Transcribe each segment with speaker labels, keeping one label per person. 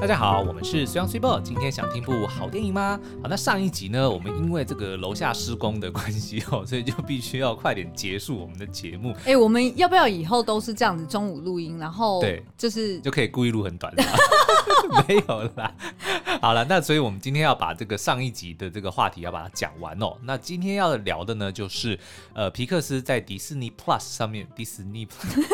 Speaker 1: 大家好，我们是虽阳虽报。今天想听部好电影吗？好，那上一集呢，我们因为这个楼下施工的关系哦，所以就必须要快点结束我们的节目。
Speaker 2: 哎、欸，我们要不要以后都是这样子中午录音，然后对，就是
Speaker 1: 就可以故意录很短的？没有啦。好了，那所以我们今天要把这个上一集的这个话题要把它讲完哦。那今天要聊的呢，就是呃，皮克斯在迪士尼 Plus 上面，迪士尼 Plus，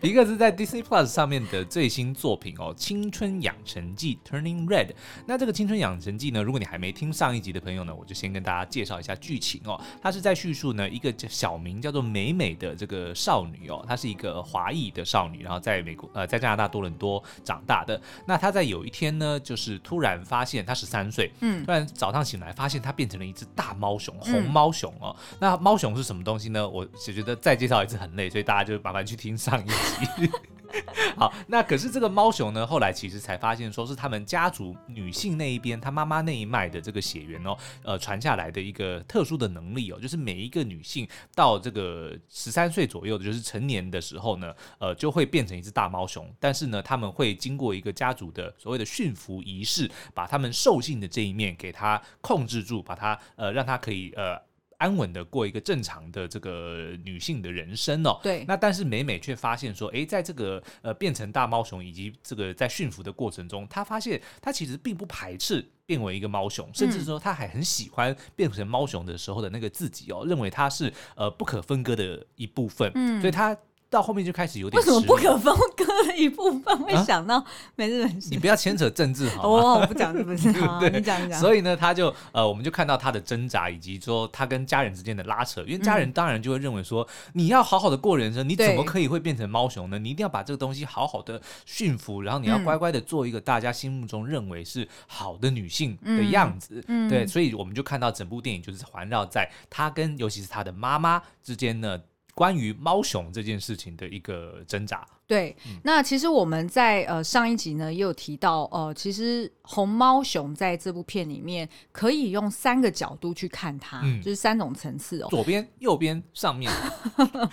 Speaker 1: 皮克斯在 Disney Plus 上面的最新作品哦。青春养成记 Turning Red，那这个青春养成记呢，如果你还没听上一集的朋友呢，我就先跟大家介绍一下剧情哦。它是在叙述呢一个小名叫做美美的这个少女哦，她是一个华裔的少女，然后在美国呃在加拿大多伦多长大的。那他在有一天呢，就是突然发现他十三岁，嗯，突然早上醒来发现他变成了一只大猫熊，红猫熊哦。嗯、那猫熊是什么东西呢？我只觉得再介绍一次很累，所以大家就麻烦去听上一集。好，那可是这个猫熊呢，后来其实才发现，说是他们家族女性那一边，她妈妈那一脉的这个血缘哦，呃，传下来的一个特殊的能力哦，就是每一个女性到这个十三岁左右的，就是成年的时候呢，呃，就会变成一只大猫熊。但是呢，他们会经过一个家族的所谓的驯服仪式，把他们兽性的这一面给它控制住，把它呃，让它可以呃。安稳的过一个正常的这个女性的人生哦，
Speaker 2: 对。
Speaker 1: 那但是美美却发现说，诶，在这个呃变成大猫熊以及这个在驯服的过程中，她发现她其实并不排斥变为一个猫熊，甚至说她还很喜欢变成猫熊的时候的那个自己哦，认为它是呃不可分割的一部分，嗯，所以她。到后面就开始有点
Speaker 2: 为什么不可分割的一部分会想到没日本
Speaker 1: 你不要牵扯政治好吗？
Speaker 2: 哦，我不讲是不是？好，
Speaker 1: 对
Speaker 2: 你讲一讲。
Speaker 1: 所以呢，他就呃，我们就看到他的挣扎，以及说他跟家人之间的拉扯。因为家人当然就会认为说，嗯、你要好好的过人生，你怎么可以会变成猫熊呢？你一定要把这个东西好好的驯服，然后你要乖乖的做一个大家心目中认为是好的女性的样子。嗯、对，所以我们就看到整部电影就是环绕在他跟尤其是他的妈妈之间呢。关于猫熊这件事情的一个挣扎。
Speaker 2: 对，嗯、那其实我们在呃上一集呢也有提到，呃，其实红猫熊在这部片里面可以用三个角度去看它，嗯、就是三种层次哦，
Speaker 1: 左边、右边、上面。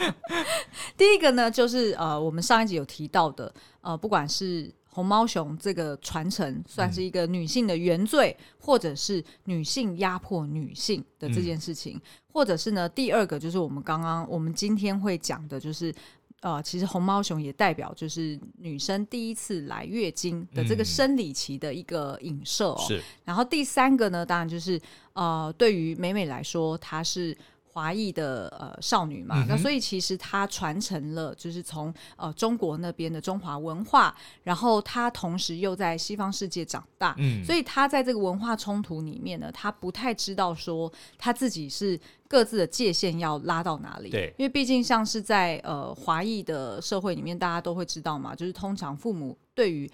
Speaker 2: 第一个呢，就是呃我们上一集有提到的，呃，不管是。红毛熊这个传承算是一个女性的原罪，嗯、或者是女性压迫女性的这件事情，嗯、或者是呢，第二个就是我们刚刚我们今天会讲的，就是呃，其实红毛熊也代表就是女生第一次来月经的这个生理期的一个影射哦。是。然后第三个呢，当然就是呃，对于美美来说，她是。华裔的呃少女嘛，嗯、那所以其实她传承了，就是从呃中国那边的中华文化，然后她同时又在西方世界长大，嗯，所以她在这个文化冲突里面呢，她不太知道说她自己是各自的界限要拉到哪里，对，因为毕竟像是在呃华裔的社会里面，大家都会知道嘛，就是通常父母对于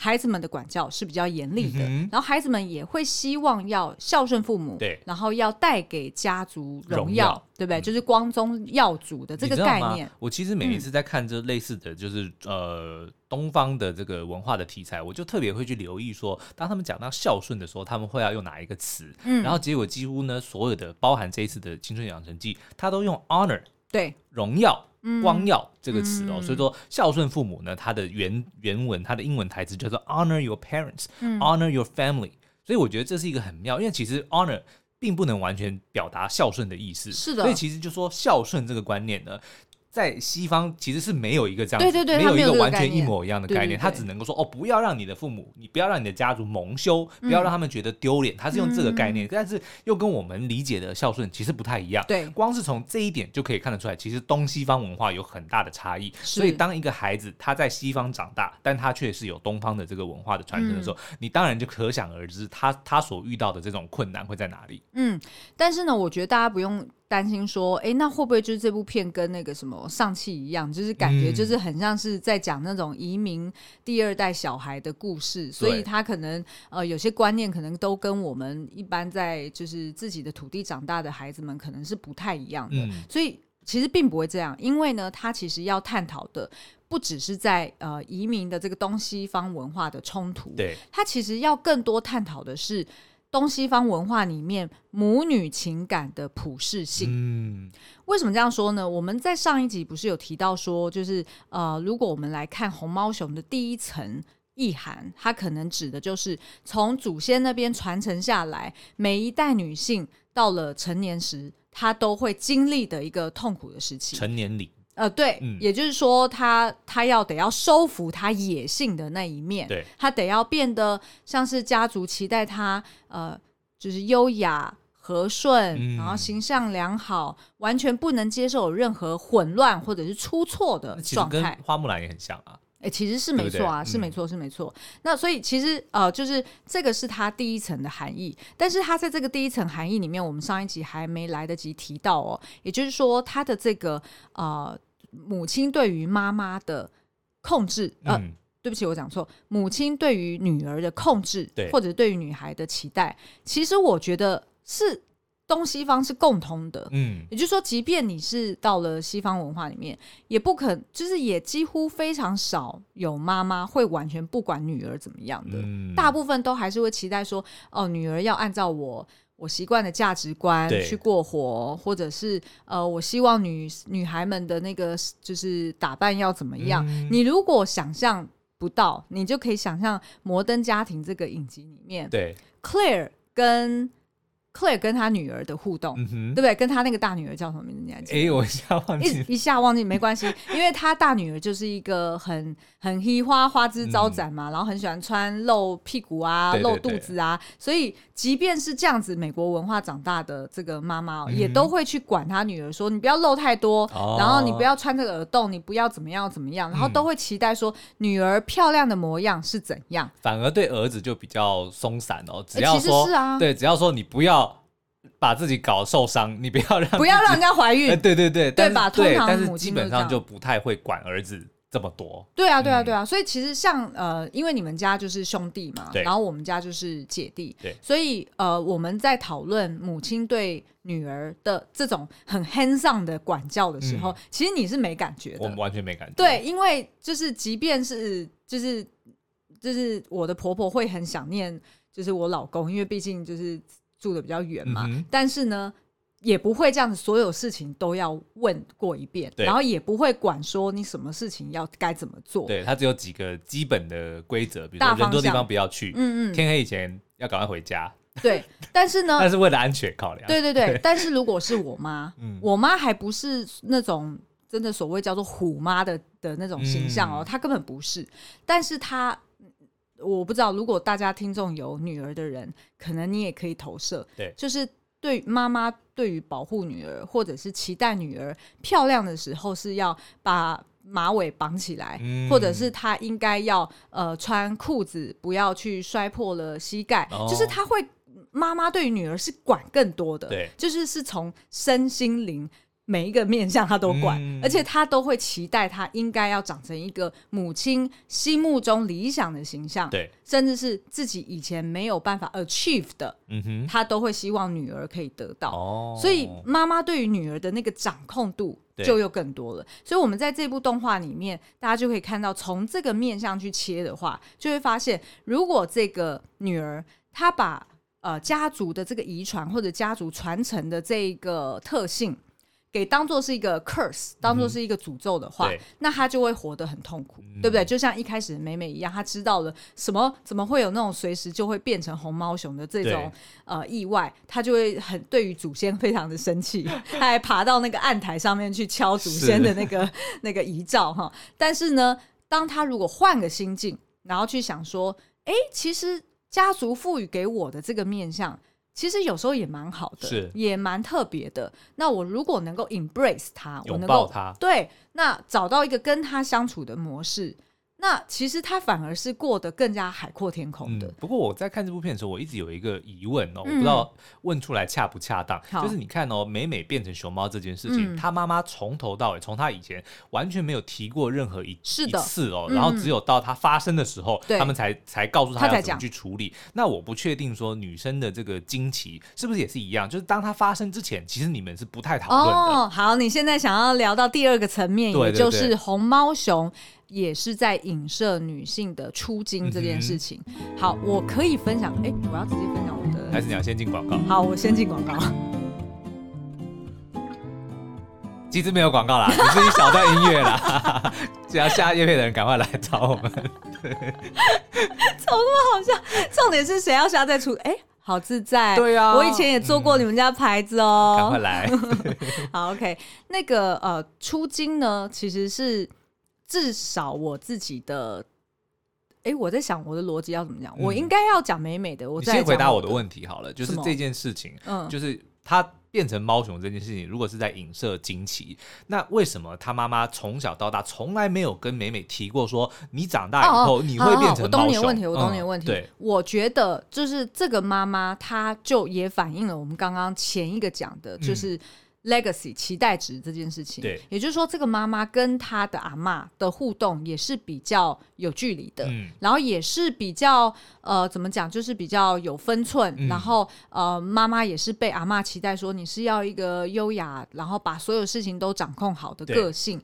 Speaker 2: 孩子们的管教是比较严厉的，嗯、然后孩子们也会希望要孝顺父母，对，然后要带给家族荣耀，荣耀对不对？嗯、就是光宗耀祖的这个概念。
Speaker 1: 我其实每一次在看这类似的就是、嗯、呃东方的这个文化的题材，我就特别会去留意说，当他们讲到孝顺的时候，他们会要用哪一个词？嗯，然后结果几乎呢，所有的包含这一次的青春养成记，他都用 honor，对，荣耀。光耀这个词哦，嗯、所以说孝顺父母呢，它的原原文，它的英文台词叫做 honor your parents，honor、嗯、your family。所以我觉得这是一个很妙，因为其实 honor 并不能完全表达孝顺的意思，是的。所以其实就说孝顺这个观念呢。在西方其实是没有一个这样子，对对对，没有一个完全一模一样的概念。他只能够说哦，不要让你的父母，你不要让你的家族蒙羞，不要让他们觉得丢脸。他是用这个概念，但是又跟我们理解的孝顺其实不太一样。对，光是从这一点就可以看得出来，其实东西方文化有很大的差异。所以当一个孩子他在西方长大，但他却是有东方的这个文化的传承的时候，你当然就可想而知，他他所遇到的这种困难会在哪里。
Speaker 2: 嗯，但是呢，我觉得大家不用。担心说，哎，那会不会就是这部片跟那个什么上气一样，就是感觉就是很像是在讲那种移民第二代小孩的故事，嗯、所以他可能呃有些观念可能都跟我们一般在就是自己的土地长大的孩子们可能是不太一样的，嗯、所以其实并不会这样，因为呢，他其实要探讨的不只是在呃移民的这个东西方文化的冲突，对，他其实要更多探讨的是。东西方文化里面母女情感的普世性，嗯，为什么这样说呢？我们在上一集不是有提到说，就是呃，如果我们来看红猫熊的第一层意涵，它可能指的就是从祖先那边传承下来，每一代女性到了成年时，她都会经历的一个痛苦的时期。
Speaker 1: 成年礼。
Speaker 2: 呃，对，嗯、也就是说他，他他要得要收服他野性的那一面，
Speaker 1: 对，
Speaker 2: 他得要变得像是家族期待他，呃，就是优雅和顺，嗯、然后形象良好，完全不能接受有任何混乱或者是出错的状态。跟
Speaker 1: 花木兰也很像啊，
Speaker 2: 哎，其实是没错啊，
Speaker 1: 对对
Speaker 2: 是没错，是没错。嗯、那所以其实呃，就是这个是它第一层的含义，但是它在这个第一层含义里面，我们上一集还没来得及提到哦，也就是说它的这个呃。母亲对于妈妈的控制，呃，嗯、对不起，我讲错。母亲对于女儿的控制，
Speaker 1: 对
Speaker 2: 或者对于女孩的期待，其实我觉得是东西方是共通的。嗯，也就是说，即便你是到了西方文化里面，也不可，就是也几乎非常少有妈妈会完全不管女儿怎么样的，嗯、大部分都还是会期待说，哦，女儿要按照我。我习惯的价值观去过活，或者是呃，我希望女女孩们的那个就是打扮要怎么样？嗯、你如果想象不到，你就可以想象《摩登家庭》这个影集里面，
Speaker 1: 对
Speaker 2: ，Claire 跟。Claire 跟她女儿的互动，
Speaker 1: 嗯、
Speaker 2: 对不对？跟她那个大女儿叫什么名字？你还记得？
Speaker 1: 哎，我一下忘记，
Speaker 2: 一下忘记没关系，因为她大女儿就是一个很很嘻花花枝招展嘛，嗯、然后很喜欢穿露屁股啊、露肚子啊，所以即便是这样子美国文化长大的这个妈妈，
Speaker 1: 嗯、
Speaker 2: 也都会去管她女儿说：“你不要露太多，
Speaker 1: 哦、
Speaker 2: 然后你不要穿这个耳洞，你不要怎么样怎么样。”然后都会期待说女儿漂亮的模样是怎样。
Speaker 1: 反而对儿子就比较松散哦，只要说、
Speaker 2: 欸、是啊，
Speaker 1: 对，只要说你不要。把自己搞受伤，你不要让
Speaker 2: 不要让人家怀孕，
Speaker 1: 对 对对，对
Speaker 2: 吧？
Speaker 1: 对，但是基本上就不太会管儿子这么多。
Speaker 2: 对啊，对啊，对啊。所以其实像呃，因为你们家就是兄弟嘛，然后我们家就是姐弟，
Speaker 1: 对，
Speaker 2: 所以呃，我们在讨论母亲对女儿的这种很 hands-on 的管教的时候，其实你是没感觉的，
Speaker 1: 我们完全没感觉。
Speaker 2: 对，因为就是即便是就是就是我的婆婆会很想念，就是我老公，因为毕竟就是。住的比较远嘛，嗯、但是呢，也不会这样子，所有事情都要问过一遍，然后也不会管说你什么事情要该怎么做。
Speaker 1: 对，它只有几个基本的规则，比如说人多地方不要去，嗯嗯，天黑以前要赶快回家。
Speaker 2: 对，但是呢，
Speaker 1: 但是为了安全考量。
Speaker 2: 对对对，对但是如果是我妈，嗯、我妈还不是那种真的所谓叫做虎妈的的那种形象哦，嗯、她根本不是，但是她。我不知道，如果大家听众有女儿的人，可能你也可以投射。
Speaker 1: 对，
Speaker 2: 就是对妈妈对于保护女儿，或者是期待女儿漂亮的时候，是要把马尾绑起来，嗯、或者是她应该要呃穿裤子，不要去摔破了膝盖。哦、就是她会，妈妈对于女儿是管更多的，
Speaker 1: 对，
Speaker 2: 就是是从身心灵。每一个面向他都管，嗯、而且他都会期待他应该要长成一个母亲心目中理想的形象，
Speaker 1: 对，
Speaker 2: 甚至是自己以前没有办法 achieve 的，嗯哼，他都会希望女儿可以得到。哦，所以妈妈对于女儿的那个掌控度就又更多了。所以，我们在这部动画里面，大家就可以看到，从这个面向去切的话，就会发现，如果这个女儿她把呃家族的这个遗传或者家族传承的这个特性。给当做是一个 curse，当做是一个诅咒的话，嗯、那他就会活得很痛苦，嗯、对不对？就像一开始的美美一样，他知道了什么，怎么会有那种随时就会变成红毛熊的这种呃意外，他就会很对于祖先非常的生气，他还爬到那个案台上面去敲祖先的那个那个遗照哈。但是呢，当他如果换个心境，然后去想说，哎，其实家族赋予给我的这个面相。其实有时候也蛮好的，
Speaker 1: 是
Speaker 2: 也蛮特别的。那我如果能够 embrace 他，
Speaker 1: 我能够，
Speaker 2: 对，那找到一个跟他相处的模式。那其实他反而是过得更加海阔天空的。
Speaker 1: 嗯。不过我在看这部片的时候，我一直有一个疑问哦，嗯、我不知道问出来恰不恰当。好就是你看哦，美美变成熊猫这件事情，他妈妈从头到尾，从他以前完全没有提过任何一是的一次哦，然后只有到他发生的时候，嗯、他们才才告诉他要怎么去处理。那我不确定说女生的这个惊奇是不是也是一样，就是当它发生之前，其实你们是不太讨论的。哦，
Speaker 2: 好，你现在想要聊到第二个层面，也就是红猫熊。也是在影射女性的出经这件事情。嗯、好，我可以分享。哎，我要直接分享我的，
Speaker 1: 还是你要先进广告？
Speaker 2: 好，我先进广告。
Speaker 1: 其实没有广告啦，只是一小段音乐啦。只要下业配的人赶快来找我们。对，
Speaker 2: 怎么那么好笑？重点是谁要下再出？哎、欸，好自在。
Speaker 1: 对啊，
Speaker 2: 我以前也做过你们家牌子哦。
Speaker 1: 赶、嗯、快来。
Speaker 2: 好，OK。那个呃，初经呢，其实是至少我自己的。哎，我在想我的逻辑要怎么讲？嗯、我应该要讲美美的。我再
Speaker 1: 先回答我的问题好了，就是这件事情，嗯，就是他变成猫熊这件事情，如果是在影射惊奇，那为什么他妈妈从小到大从来没有跟美美提过说，你长大以后你会变成猫熊？我懂你的问题，
Speaker 2: 我懂你的问题。嗯、对，我觉得就是这个妈妈，她就也反映了我们刚刚前一个讲的，就是。嗯 legacy 期待值这件事情，
Speaker 1: 对，
Speaker 2: 也就是说，这个妈妈跟她的阿嬷的互动也是比较有距离的，嗯，然后也是比较呃，怎么讲，就是比较有分寸，嗯、然后呃，妈妈也是被阿嬷期待说你是要一个优雅，然后把所有事情都掌控好的个性。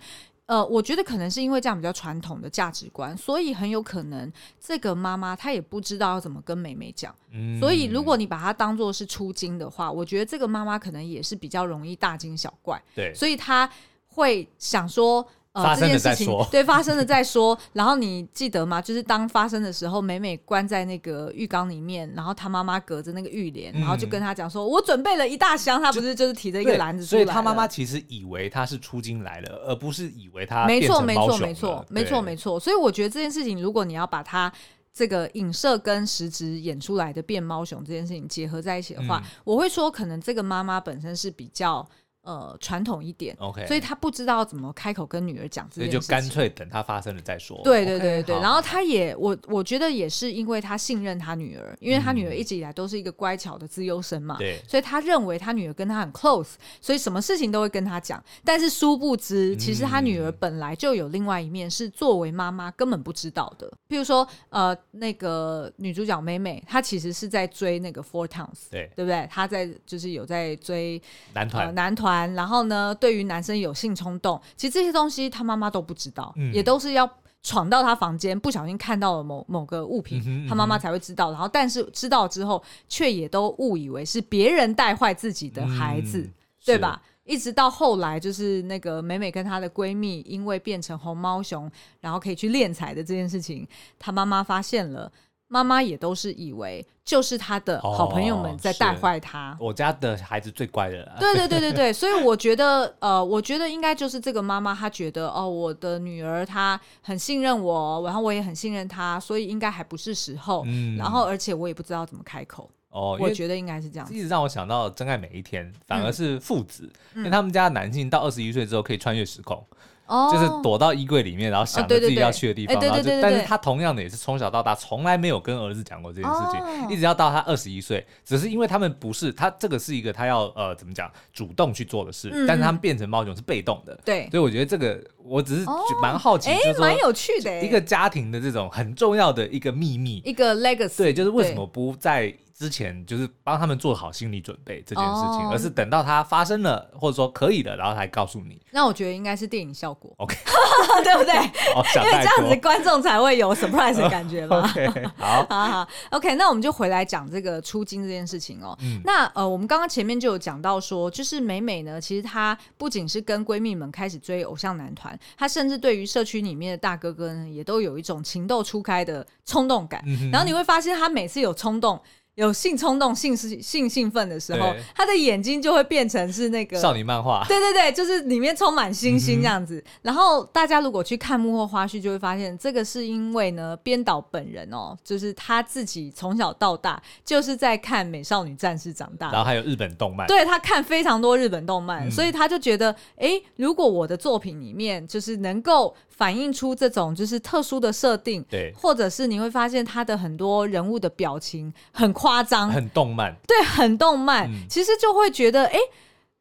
Speaker 2: 呃，我觉得可能是因为这样比较传统的价值观，所以很有可能这个妈妈她也不知道要怎么跟妹妹讲。嗯，所以如果你把她当做是出金的话，我觉得这个妈妈可能也是比较容易大惊小怪。
Speaker 1: 对，
Speaker 2: 所以她会想说。呃，
Speaker 1: 发生
Speaker 2: 这件事情对发生了再说。然后你记得吗？就是当发生的时候，美美关在那个浴缸里面，然后她妈妈隔着那个浴帘，然后就跟她讲说：“嗯、我准备了一大箱。”她不是就是提着一个篮子出来，
Speaker 1: 所以她妈妈其实以为她是出京来了，而不是以为她
Speaker 2: 没错没错没错没错没错。所以我觉得这件事情，如果你要把它这个影射跟实质演出来的变猫熊这件事情结合在一起的话，嗯、我会说，可能这个妈妈本身是比较。呃，传统一点
Speaker 1: ，OK，
Speaker 2: 所以他不知道怎么开口跟女儿讲这件事情，
Speaker 1: 所以就干脆等他发生了再说。
Speaker 2: 对对对对，okay, 然后他也，我我觉得也是因为他信任他女儿，因为他女儿一直以来都是一个乖巧的资优生嘛，对、嗯，所以他认为他女儿跟他很 close，所以什么事情都会跟他讲。但是殊不知，其实他女儿本来就有另外一面，是作为妈妈根本不知道的。譬如说，呃，那个女主角美美，她其实是在追那个 Four Towns，对，对不对？她在就是有在追
Speaker 1: 男团、
Speaker 2: 呃，男团。然后呢，对于男生有性冲动，其实这些东西他妈妈都不知道，嗯、也都是要闯到他房间，不小心看到了某某个物品，嗯嗯、他妈妈才会知道。然后，但是知道之后，却也都误以为是别人带坏自己的孩子，嗯、对吧？一直到后来，就是那个美美跟她的闺蜜，因为变成红猫熊，然后可以去敛财的这件事情，她妈妈发现了。妈妈也都是以为就是他的好朋友们在带坏他。
Speaker 1: 哦，我家的孩子最乖的了。
Speaker 2: 对对对对对，所以我觉得呃，我觉得应该就是这个妈妈，她觉得哦，我的女儿她很信任我，然后我也很信任她，所以应该还不是时候。嗯，然后而且我也不知道怎么开口。哦，我觉得应该是这样。
Speaker 1: 一直让我想到《真爱每一天》，反而是父子，嗯，因为他们家的男性到二十一岁之后可以穿越时空。哦，就是躲到衣柜里面，然后想着自己要去的地方，然后就，但是他同样的也是从小到大从来没有跟儿子讲过这件事情，哦、一直要到他二十一岁，只是因为他们不是他这个是一个他要呃怎么讲主动去做的事，嗯、但是他们变成猫熊是被动的，对，所以我觉得这个我只是蛮好奇，哎、哦，蛮
Speaker 2: 有趣的，
Speaker 1: 一个家庭的这种很重要的一个秘密，
Speaker 2: 一个 legacy，
Speaker 1: 对，就是为什么不在。之前就是帮他们做好心理准备这件事情，而是等到它发生了，或者说可以了，然后才告诉你。
Speaker 2: 那我觉得应该是电影效果
Speaker 1: ，OK，
Speaker 2: 对不对？因为这样子观众才会有 surprise 的感觉嘛。
Speaker 1: OK，好，
Speaker 2: 好好，OK，那我们就回来讲这个出金这件事情哦。那呃，我们刚刚前面就有讲到说，就是美美呢，其实她不仅是跟闺蜜们开始追偶像男团，她甚至对于社区里面的大哥哥呢，也都有一种情窦初开的冲动感。然后你会发现，她每次有冲动。有性冲动、性是性兴奋的时候，他的眼睛就会变成是那个
Speaker 1: 少女漫画。
Speaker 2: 对对对，就是里面充满星星这样子。嗯、然后大家如果去看幕后花絮，就会发现这个是因为呢，编导本人哦，就是他自己从小到大就是在看《美少女战士》长大，
Speaker 1: 然后还有日本动漫。
Speaker 2: 对，他看非常多日本动漫，嗯、所以他就觉得，哎，如果我的作品里面就是能够反映出这种就是特殊的设定，对，或者是你会发现他的很多人物的表情很。夸张，
Speaker 1: 很动漫，
Speaker 2: 对，很动漫。嗯、其实就会觉得，哎、欸，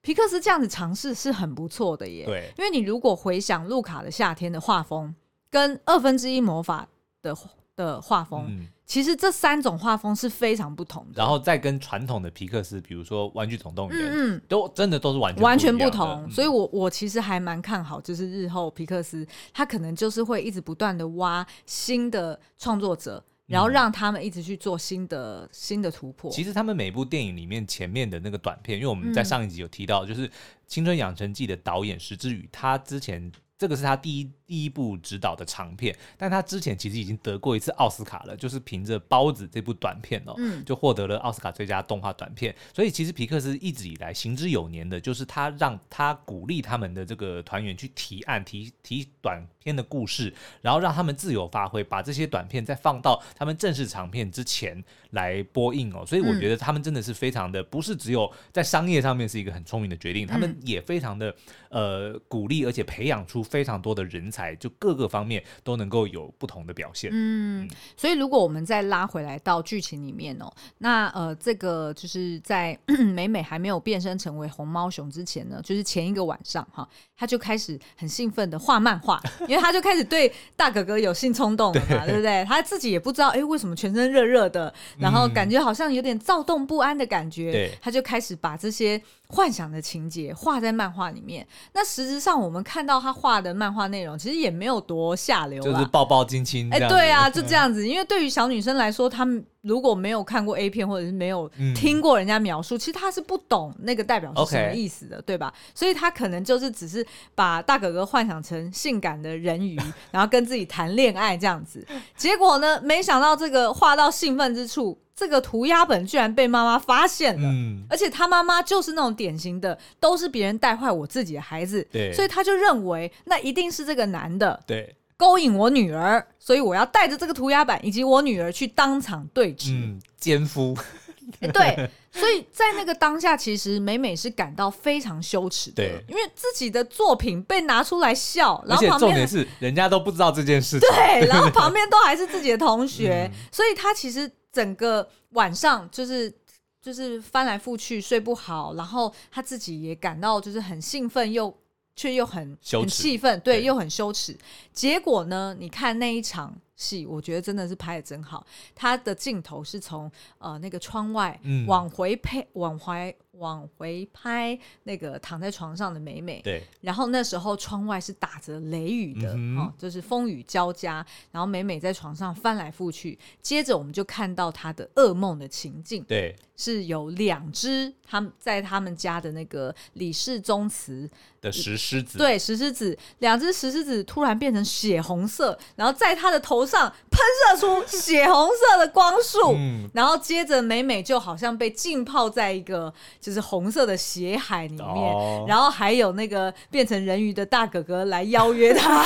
Speaker 2: 皮克斯这样子尝试是很不错的耶。对，因为你如果回想路卡的夏天的画风，跟二分之一魔法的的画风，嗯、其实这三种画风是非常不同的。
Speaker 1: 然后再跟传统的皮克斯，比如说《玩具总动员》，嗯，都真的都是完全
Speaker 2: 完全不同。嗯、所以我我其实还蛮看好，就是日后皮克斯他可能就是会一直不断的挖新的创作者。然后让他们一直去做新的新的突破。
Speaker 1: 其实他们每部电影里面前面的那个短片，因为我们在上一集有提到，就是《青春养成记》的导演石之宇，他之前。这个是他第一第一部执导的长片，但他之前其实已经得过一次奥斯卡了，就是凭着《包子》这部短片哦，嗯、就获得了奥斯卡最佳动画短片。所以其实皮克斯一直以来行之有年的，就是他让他鼓励他们的这个团员去提案、提提短片的故事，然后让他们自由发挥，把这些短片再放到他们正式长片之前来播映哦。所以我觉得他们真的是非常的，嗯、不是只有在商业上面是一个很聪明的决定，他们也非常的呃鼓励，而且培养出。非常多的人才，就各个方面都能够有不同的表现。嗯，
Speaker 2: 所以如果我们再拉回来到剧情里面哦，那呃，这个就是在 美美还没有变身成为红猫熊之前呢，就是前一个晚上哈，他就开始很兴奋的画漫画，因为他就开始对大哥哥有性冲动了嘛，对，对不对？他自己也不知道哎，为什么全身热热的，然后感觉好像有点躁动不安的感觉，对，他就开始把这些。幻想的情节画在漫画里面，那实质上我们看到他画的漫画内容，其实也没有多下流，
Speaker 1: 就是抱抱亲亲。哎，
Speaker 2: 对啊，就这样子。因为对于小女生来说，她们如果没有看过 A 片，或者是没有听过人家描述，嗯、其实她是不懂那个代表是什么意思的.对吧？所以她可能就是只是把大哥哥幻想成性感的人鱼，然后跟自己谈恋爱这样子。结果呢，没想到这个画到兴奋之处。这个涂鸦本居然被妈妈发现了，嗯、而且他妈妈就是那种典型的，都是别人带坏我自己的孩子，对。所以他就认为那一定是这个男的对。勾引我女儿，所以我要带着这个涂鸦板以及我女儿去当场对峙，
Speaker 1: 嗯，奸夫，
Speaker 2: 对，所以在那个当下，其实美美是感到非常羞耻的，因为自己的作品被拿出来笑，然后旁边
Speaker 1: 重点是人家都不知道这件事情，
Speaker 2: 对，然后旁边 都还是自己的同学，嗯、所以他其实。整个晚上就是就是翻来覆去睡不好，然后他自己也感到就是很兴奋，又却又很很气愤，对，又很羞耻。结果呢，你看那一场戏，我觉得真的是拍的真好。他的镜头是从呃那个窗外往回拍，往回。往回拍那个躺在床上的美美，对，然后那时候窗外是打着雷雨的，嗯、哦，就是风雨交加，然后美美在床上翻来覆去，接着我们就看到她的噩梦的情境，对，是有两只他们在他们家的那个李氏宗祠
Speaker 1: 的石狮子，
Speaker 2: 对，石狮子，两只石狮子突然变成血红色，然后在他的头上喷射出血红色的光束，嗯、然后接着美美就好像被浸泡在一个。就是红色的血海里面，oh. 然后还有那个变成人鱼的大哥哥来邀约他，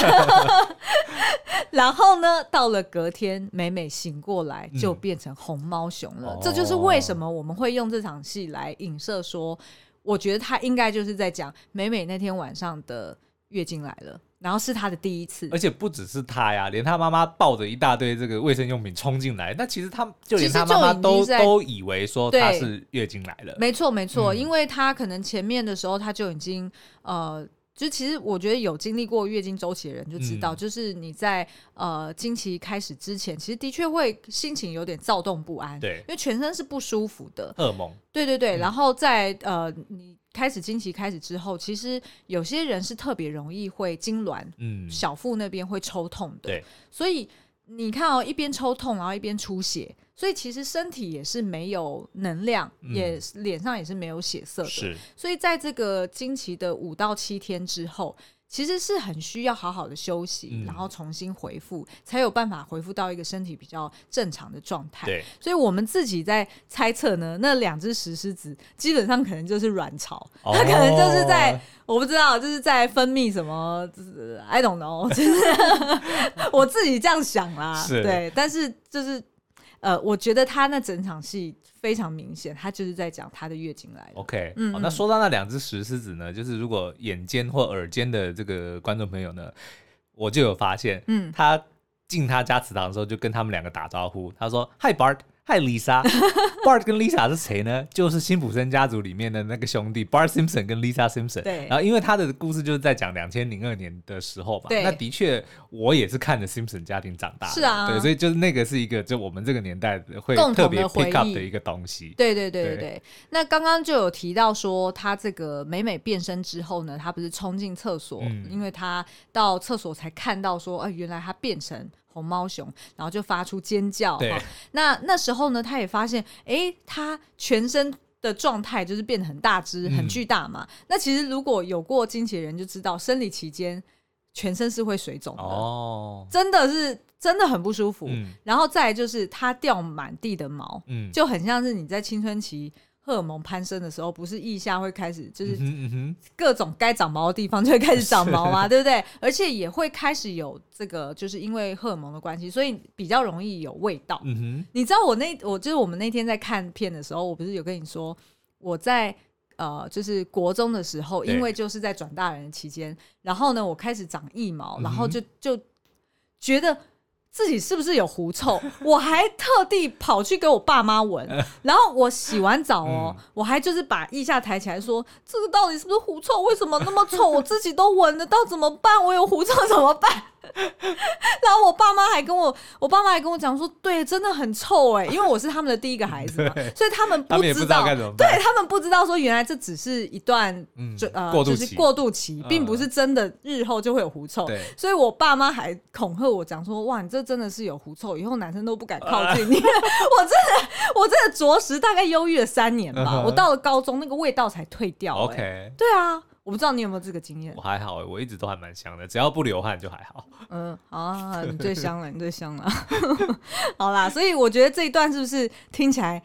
Speaker 2: 然后呢，到了隔天，美美醒过来就变成红猫熊了。嗯 oh. 这就是为什么我们会用这场戏来影射说，我觉得他应该就是在讲美美那天晚上的月经来了。然后是他的第一次，
Speaker 1: 而且不只是他呀，连他妈妈抱着一大堆这个卫生用品冲进来，那其实他就连他妈妈都都以为说他是月经来了。
Speaker 2: 没错没错，嗯、因为他可能前面的时候他就已经呃，就其实我觉得有经历过月经周期的人就知道，嗯、就是你在呃经期开始之前，其实的确会心情有点躁动不安，对，因为全身是不舒服的，
Speaker 1: 噩梦。
Speaker 2: 对对对，嗯、然后在呃你。开始经期开始之后，其实有些人是特别容易会痉挛，嗯，小腹那边会抽痛的，对，所以你看哦，一边抽痛，然后一边出血，所以其实身体也是没有能量，嗯、也脸上也是没有血色的，是，所以在这个经期的五到七天之后。其实是很需要好好的休息，嗯、然后重新恢复，才有办法恢复到一个身体比较正常的状态。对，所以我们自己在猜测呢，那两只石狮子基本上可能就是卵巢，哦、它可能就是在我不知道，就是在分泌什么，I don't know，就是 我自己这样想啦。是对，但是就是呃，我觉得他那整场戏。非常明显，他就是在讲他的月经来了。
Speaker 1: OK，嗯，好，那说到那两只石狮子呢，就是如果眼尖或耳尖的这个观众朋友呢，我就有发现，嗯，他进他家祠堂的时候，就跟他们两个打招呼，他说：“Hi Bart。” Hi Lisa，Bart 跟 Lisa 是谁呢？就是辛普森家族里面的那个兄弟 Bart Simpson 跟 Lisa Simpson。对。然后因为他的故事就是在讲两千零二年的时候嘛。对。那的确，我也是看着 Simpson 家庭长大的。是啊。对，所以就是那个是一个就我们这个年代会特别 pick up 的一个东西。
Speaker 2: 对对对对对。对那刚刚就有提到说，他这个美美变身之后呢，他不是冲进厕所，嗯、因为他到厕所才看到说，哎、呃，原来他变成红猫熊，然后就发出尖叫。
Speaker 1: 对，
Speaker 2: 那那时候呢，他也发现，哎，他全身的状态就是变得很大只、很巨大嘛。嗯、那其实如果有过经期的人就知道，生理期间全身是会水肿的，哦，真的是真的很不舒服。嗯、然后再来就是他掉满地的毛，嗯，就很像是你在青春期。荷尔蒙攀升的时候，不是腋下会开始就是各种该长毛的地方就会开始长毛嘛，对不对？而且也会开始有这个，就是因为荷尔蒙的关系，所以比较容易有味道。你知道我那我就是我们那天在看片的时候，我不是有跟你说，我在呃就是国中的时候，因为就是在转大人的期间，然后呢我开始长腋毛，然后就就觉得。自己是不是有狐臭？我还特地跑去给我爸妈闻，然后我洗完澡哦，嗯、我还就是把腋下抬起来说：“这个到底是不是狐臭？为什么那么臭？我自己都闻得到，怎么办？我有狐臭怎么办？” 然后我爸妈还跟我，我爸妈还跟我讲说，对，真的很臭哎，因为我是他们的第一个孩子嘛，所以他们不知道，对他们不知道说原来这只是一段就呃就是过渡期，并不是真的日后就会有狐臭。所以我爸妈还恐吓我讲说，哇，你这真的是有狐臭，以后男生都不敢靠近你。我真的，我真的着实大概忧郁了三年吧，我到了高中那个味道才退掉。OK，对啊。我不知道你有没有这个经验？
Speaker 1: 我还好，我一直都还蛮香的，只要不流汗就还好。
Speaker 2: 嗯，好啊，你最香了，你最香了。好啦，所以我觉得这一段是不是听起来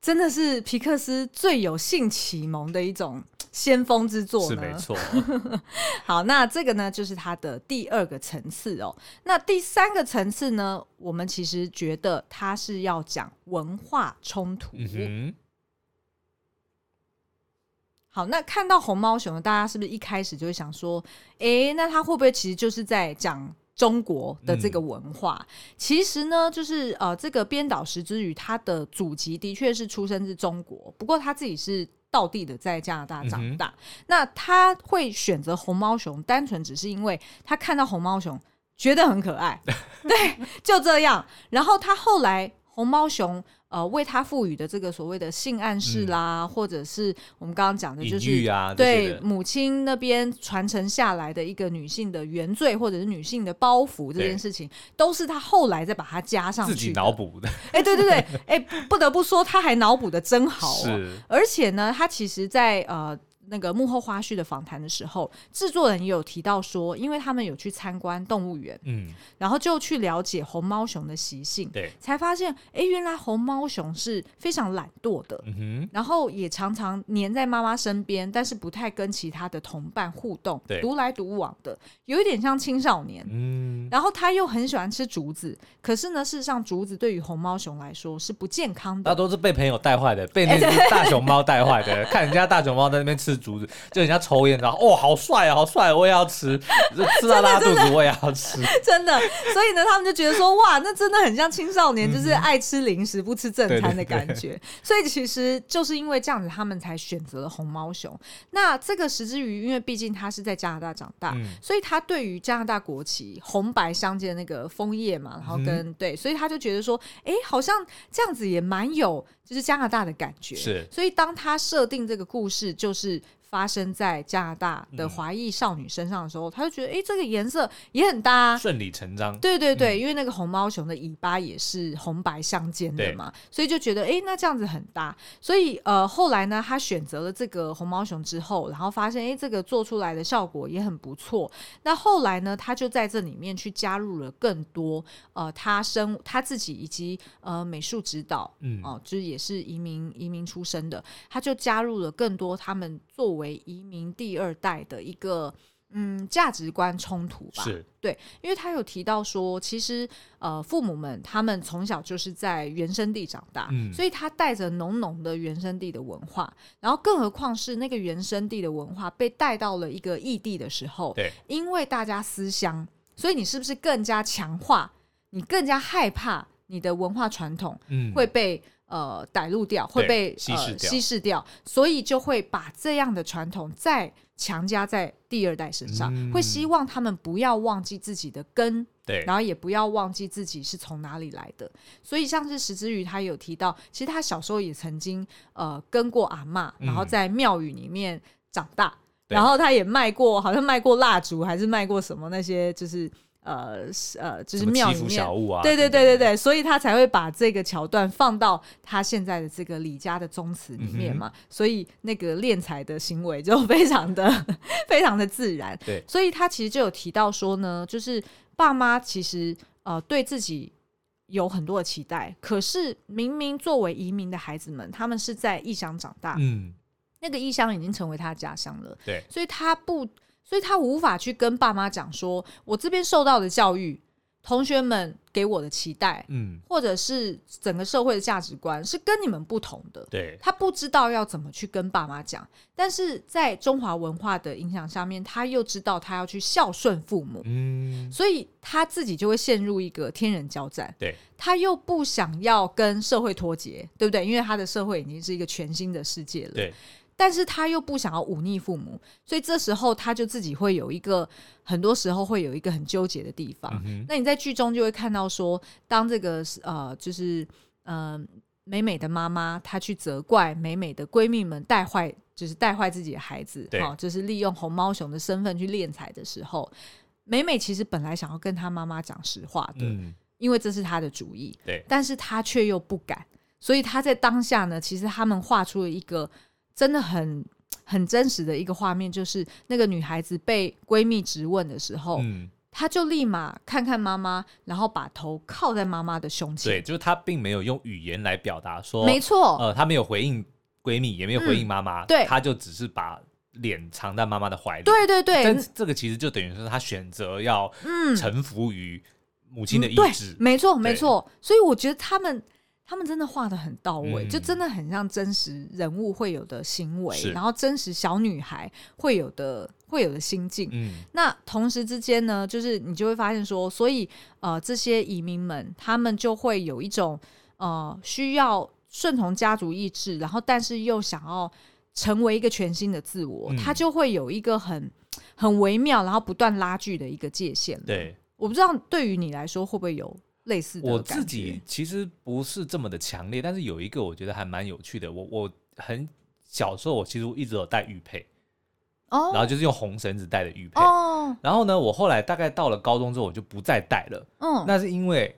Speaker 2: 真的是皮克斯最有性启蒙的一种先锋之作呢？
Speaker 1: 是没错。
Speaker 2: 好，那这个呢就是它的第二个层次哦。那第三个层次呢，我们其实觉得它是要讲文化冲突。嗯好，那看到红毛熊，大家是不是一开始就会想说，哎、欸，那他会不会其实就是在讲中国的这个文化？嗯、其实呢，就是呃，这个编导石之宇他的祖籍的确是出生自中国，不过他自己是道地的在加拿大长大。嗯、那他会选择红毛熊，单纯只是因为他看到红毛熊觉得很可爱，对，就这样。然后他后来红毛熊。呃，为他赋予的这个所谓的性暗示啦，嗯、或者是我们刚刚讲的，就是、啊、对母亲那边传承下来的一个女性的原罪，或者是女性的包袱这件事情，都是他后来再把它加上去自己
Speaker 1: 脑补的。
Speaker 2: 哎、欸，对对对，哎、欸，不得不说他还脑补的真好、啊，是，而且呢，他其实在呃。那个幕后花絮的访谈的时候，制作人也有提到说，因为他们有去参观动物园，嗯，然后就去了解红毛熊的习性，对，才发现，哎，原来红毛熊是非常懒惰的，嗯哼，然后也常常黏在妈妈身边，但是不太跟其他的同伴互动，对，独来独往的，有一点像青少年，嗯，然后他又很喜欢吃竹子，可是呢，事实上竹子对于红毛熊来说是不健康的，
Speaker 1: 那都是被朋友带坏的，被那只大熊猫带坏的，看人家大熊猫在那边吃。竹子就人家抽烟，然后哦，好帅啊，好帅，我也要吃，吃到拉肚子我也要吃，
Speaker 2: 真的。所以呢，他们就觉得说，哇，那真的很像青少年，就是爱吃零食不吃正餐的感觉。所以其实就是因为这样子，他们才选择了红毛熊。那这个石之鱼，因为毕竟他是在加拿大长大，嗯、所以他对于加拿大国旗红白相间的那个枫叶嘛，然后跟、嗯、对，所以他就觉得说，哎，好像这样子也蛮有。就是加拿大的感觉，是，所以当他设定这个故事，就是发生在加拿大的华裔少女身上的时候，嗯、他就觉得，哎、欸，这个颜色也很搭，
Speaker 1: 顺理成章。
Speaker 2: 对对对，嗯、因为那个红毛熊的尾巴也是红白相间的嘛，所以就觉得，哎、欸，那这样子很搭。所以，呃，后来呢，他选择了这个红毛熊之后，然后发现，哎、欸，这个做出来的效果也很不错。那后来呢，他就在这里面去加入了更多，呃，他生他自己以及呃美术指导，嗯，哦、呃，就是也。也是移民移民出身的，他就加入了更多他们作为移民第二代的一个嗯价值观冲突吧。是对，因为他有提到说，其实呃父母们他们从小就是在原生地长大，嗯，所以他带着浓浓的原生地的文化，然后更何况是那个原生地的文化被带到了一个异地的时候，对，因为大家思乡，所以你是不是更加强化？你更加害怕你的文化传统会被、嗯。呃，逮入掉会被稀释掉，稀释掉，所以就会把这样的传统再强加在第二代身上，嗯、会希望他们不要忘记自己的根，对，然后也不要忘记自己是从哪里来的。所以像是石之瑜，他有提到，其实他小时候也曾经呃跟过阿嬷，然后在庙宇里面长大，嗯、然后他也卖过，好像卖过蜡烛，还是卖过什么那些，就是。呃呃，就是庙里面对对对对对，所以他才会把这个桥段放到他现在的这个李家的宗祠里面嘛，嗯、所以那个敛财的行为就 非常的非常的自然。
Speaker 1: 对，
Speaker 2: 所以他其实就有提到说呢，就是爸妈其实呃对自己有很多的期待，可是明明作为移民的孩子们，他们是在异乡长大，
Speaker 1: 嗯，
Speaker 2: 那个异乡已经成为他的家乡了，
Speaker 1: 对，
Speaker 2: 所以他不。所以他无法去跟爸妈讲说，我这边受到的教育，同学们给我的期待，
Speaker 1: 嗯，
Speaker 2: 或者是整个社会的价值观是跟你们不同的。
Speaker 1: 对，
Speaker 2: 他不知道要怎么去跟爸妈讲，但是在中华文化的影响下面，他又知道他要去孝顺父母，
Speaker 1: 嗯，
Speaker 2: 所以他自己就会陷入一个天人交战。
Speaker 1: 对，
Speaker 2: 他又不想要跟社会脱节，对不对？因为他的社会已经是一个全新的世界了。
Speaker 1: 对。
Speaker 2: 但是他又不想要忤逆父母，所以这时候他就自己会有一个，很多时候会有一个很纠结的地方。
Speaker 1: 嗯、
Speaker 2: 那你在剧中就会看到说，当这个呃，就是呃，美美的妈妈她去责怪美美的闺蜜们带坏，就是带坏自己的孩子，
Speaker 1: 对、
Speaker 2: 哦，就是利用红毛熊的身份去敛财的时候，美美其实本来想要跟她妈妈讲实话的，
Speaker 1: 嗯、
Speaker 2: 因为这是她的主意，
Speaker 1: 对，
Speaker 2: 但是她却又不敢，所以她在当下呢，其实他们画出了一个。真的很很真实的一个画面，就是那个女孩子被闺蜜质问的时候，
Speaker 1: 嗯，
Speaker 2: 她就立马看看妈妈，然后把头靠在妈妈的胸前。
Speaker 1: 对，就是她并没有用语言来表达说，
Speaker 2: 没错，
Speaker 1: 呃，她没有回应闺蜜，也没有回应妈妈，
Speaker 2: 嗯，对，
Speaker 1: 她就只是把脸藏在妈妈的怀里。
Speaker 2: 对对对，
Speaker 1: 但这个其实就等于说，她选择要臣服于母亲的意志。
Speaker 2: 嗯，没错没错，所以我觉得他们。他们真的画的很到位，
Speaker 1: 嗯，
Speaker 2: 就真的很像真实人物会有的行
Speaker 1: 为，
Speaker 2: 然后真实小女孩会有的会有的心境。
Speaker 1: 嗯，
Speaker 2: 那同时之间呢，就是你就会发现说，所以呃，这些移民们他们就会有一种呃需要顺从家族意志，然后但是又想要成为一个全新的自我，嗯，他就会有一个很很微妙，然后不断拉锯的一个界限。
Speaker 1: 对，
Speaker 2: 我不知道对于你来说会不会有。类似的，
Speaker 1: 我自己其实不是这么的强烈，但是有一个我觉得还蛮有趣的。我我很小时候，我其实一直有戴玉佩，哦，然后就是用红绳子戴的玉佩，哦，然后呢，我后来大概到了高中之后，我就不再戴了，嗯，那是因为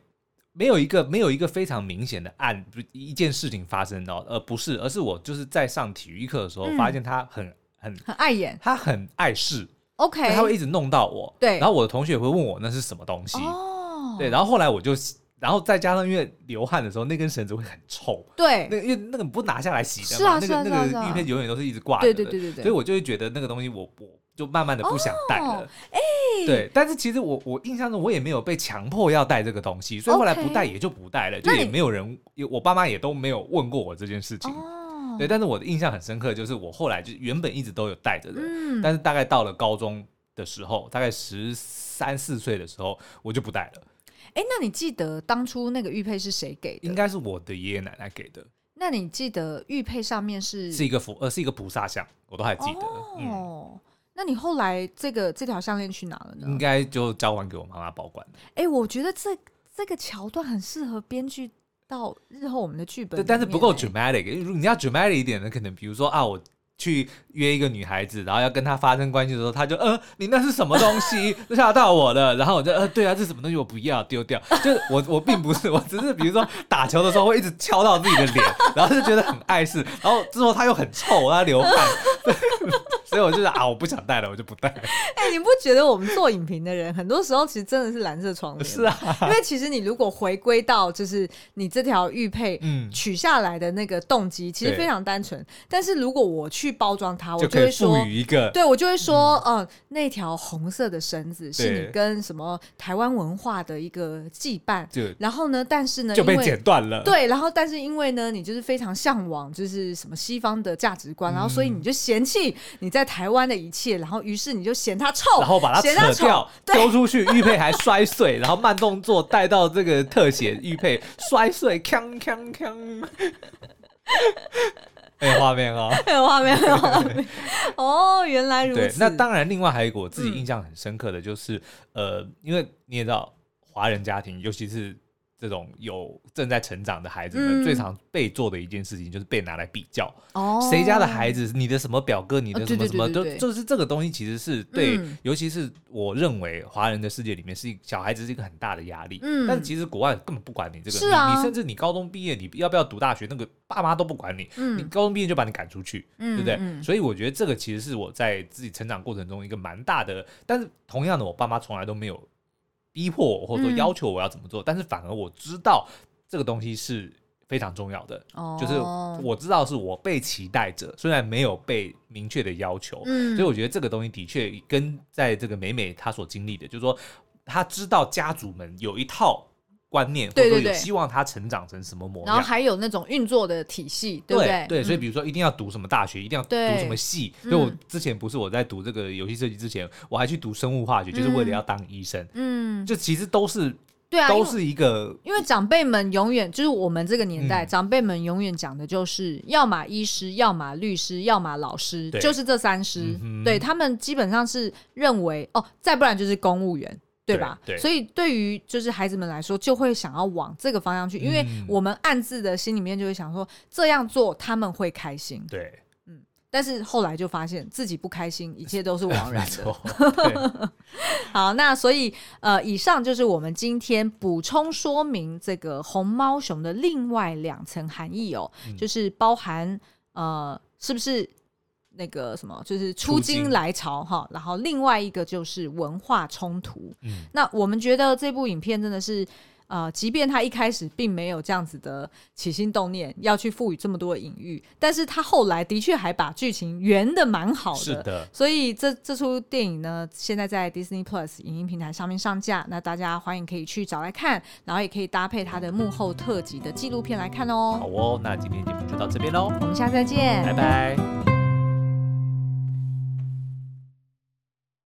Speaker 1: 没有一个没有一个非常明显的案一件事情发生到，而不是，而是我就是在上体育课的时候，发现他很很
Speaker 2: 很碍眼，
Speaker 1: 他很碍事
Speaker 2: ，OK，
Speaker 1: 他会一直弄到我，
Speaker 2: 对，
Speaker 1: 然后我的同学也会问我那是什么东西，哦。对，然后后来我就，然后再加上因为流汗的时候，那根绳子会很臭。
Speaker 2: 对，
Speaker 1: 那因为那个不拿下来洗的嘛，
Speaker 2: 是啊，
Speaker 1: 那个那个玉佩永远都是一直挂着的。
Speaker 2: 对对对对对。
Speaker 1: 所以我就会觉得那个东西我，我我就慢慢的不想戴了。哎、哦，对，但是其实我我印象中我也没有被强迫要戴这个东西，所以后来不戴也就不戴了，就也没有人，我爸妈也都没有问过我这件事情。哦。对，但是我的印象很深刻，就是我后来就原本一直都有戴着的，嗯，但是大概到了高中的时候，大概十三四岁的时候，我就不戴了。
Speaker 2: 哎，那你记得当初那个玉佩是谁给的？
Speaker 1: 应该是我的爷爷奶奶给的。
Speaker 2: 那你记得玉佩上面是
Speaker 1: 是一个佛呃是一个菩萨像，我都还记得。
Speaker 2: 哦，嗯、那你后来这个这条项链去哪了呢？
Speaker 1: 应该就交还给我妈妈保管。
Speaker 2: 哎，我觉得这这个桥段很适合编剧到日后我们的剧本，
Speaker 1: 但是不够 dramatic。如果你要 dramatic 一点的，可能比如说啊我。去约一个女孩子，然后要跟她发生关系的时候，她就呃，你那是什么东西？吓到我了。然后我就呃，对啊，这什么东西？我不要，丢掉。就是我我并不是，我只是比如说打球的时候会一直敲到自己的脸，然后就觉得很碍事。然后之后他又很臭，他流汗，所以我就说啊，我不想戴了，我就不戴。
Speaker 2: 哎、欸，你不觉得我们做影评的人，很多时候其实真的是蓝色窗帘？
Speaker 1: 是啊，
Speaker 2: 因为其实你如果回归到就是你这条玉佩取下来的那个动机，其实非常单纯。但是如果我去去包装它，我就会说，
Speaker 1: 一个
Speaker 2: 对我就会说，嗯，呃、那条红色的绳子是你跟什么台湾文化的一个羁绊，然后呢，但是呢，
Speaker 1: 就被剪断了，
Speaker 2: 对，然后但是因为呢，你就是非常向往，就是什么西方的价值观，嗯、然后所以你就嫌弃你在台湾的一切，然后于是你就嫌它臭，
Speaker 1: 然后把它扯掉，丢出去，玉佩还摔碎，然后慢动作带到这个特写，玉佩摔碎，锵锵锵。很有 画面哦，
Speaker 2: 很有画面，很有画面。哦，原来如此。
Speaker 1: 对，那当然，另外还有一个我自己印象很深刻的就是，嗯、呃，因为你也知道，华人家庭，尤其是这种有正在成长的孩子们，嗯、最常被做的一件事情就是被拿来比较。哦，谁家的孩子，你的什么表哥，你的什么什么，都就是这个东西，其实是对，嗯、尤其是我认为华人的世界里面，是小孩子是一个很大的压力。嗯，但是其实国外根本不管你这个，是啊、你，你甚至你高中毕业，你要不要读大学，那个爸妈都不管你。嗯，你高中毕业就把你赶出去，嗯、对不对？嗯、所以我觉得这个其实是我在自己成长过程中一个蛮大的，但是同样的，我爸妈从来都没有逼迫我，或者说要求我要怎么做，嗯、但是反而我知道。这个东西是非常重要的，哦、就是我知道是我被期待着，虽然没有被明确的要求，嗯、所以我觉得这个东西的确跟在这个美美她所经历的，就是说她知道家族们有一套观念，对对对，或者说有希望他成长成什么模样，
Speaker 2: 然后还有那种运作的体系，对不对？
Speaker 1: 对，所以比如说一定要读什么大学，一定要读什么系，对所以我之前不是我在读这个游戏设计之前，我还去读生物化学，就是为了要当医生，嗯，就其实都是。对啊，都是一个，
Speaker 2: 因为长辈们永远就是我们这个年代，嗯、长辈们永远讲的就是要么医师，要么律师，要么老师，就是这三师。嗯、对他们基本上是认为哦，再不然就是公务员，对吧？对对，所以对于就是孩子们来说，就会想要往这个方向去，因为我们暗自的心里面就会想说，这样做他们会开心。
Speaker 1: 对。
Speaker 2: 嗯但是后来就发现自己不开心，一切都是枉然的。好，那所以呃，以上就是我们今天补充说明这个红猫熊的另外两层含义哦，嗯、就是包含呃，是不是那个什么，就是出京来朝哈，然后另外一个就是文化冲突。嗯，那我们觉得这部影片真的是。呃，即便他一开始并没有这样子的起心动念，要去赋予这么多的隐喻，但是他后来的确还把剧情圆的蛮好的。是的，所以这这出电影呢，现在在 Disney Plus 影音平台上面上架，那大家欢迎可以去找来看，然后也可以搭配他的幕后特辑的纪录片来看哦。好
Speaker 1: 哦，那今天节目就到这边喽，
Speaker 2: 我们下次再见，
Speaker 1: 拜拜。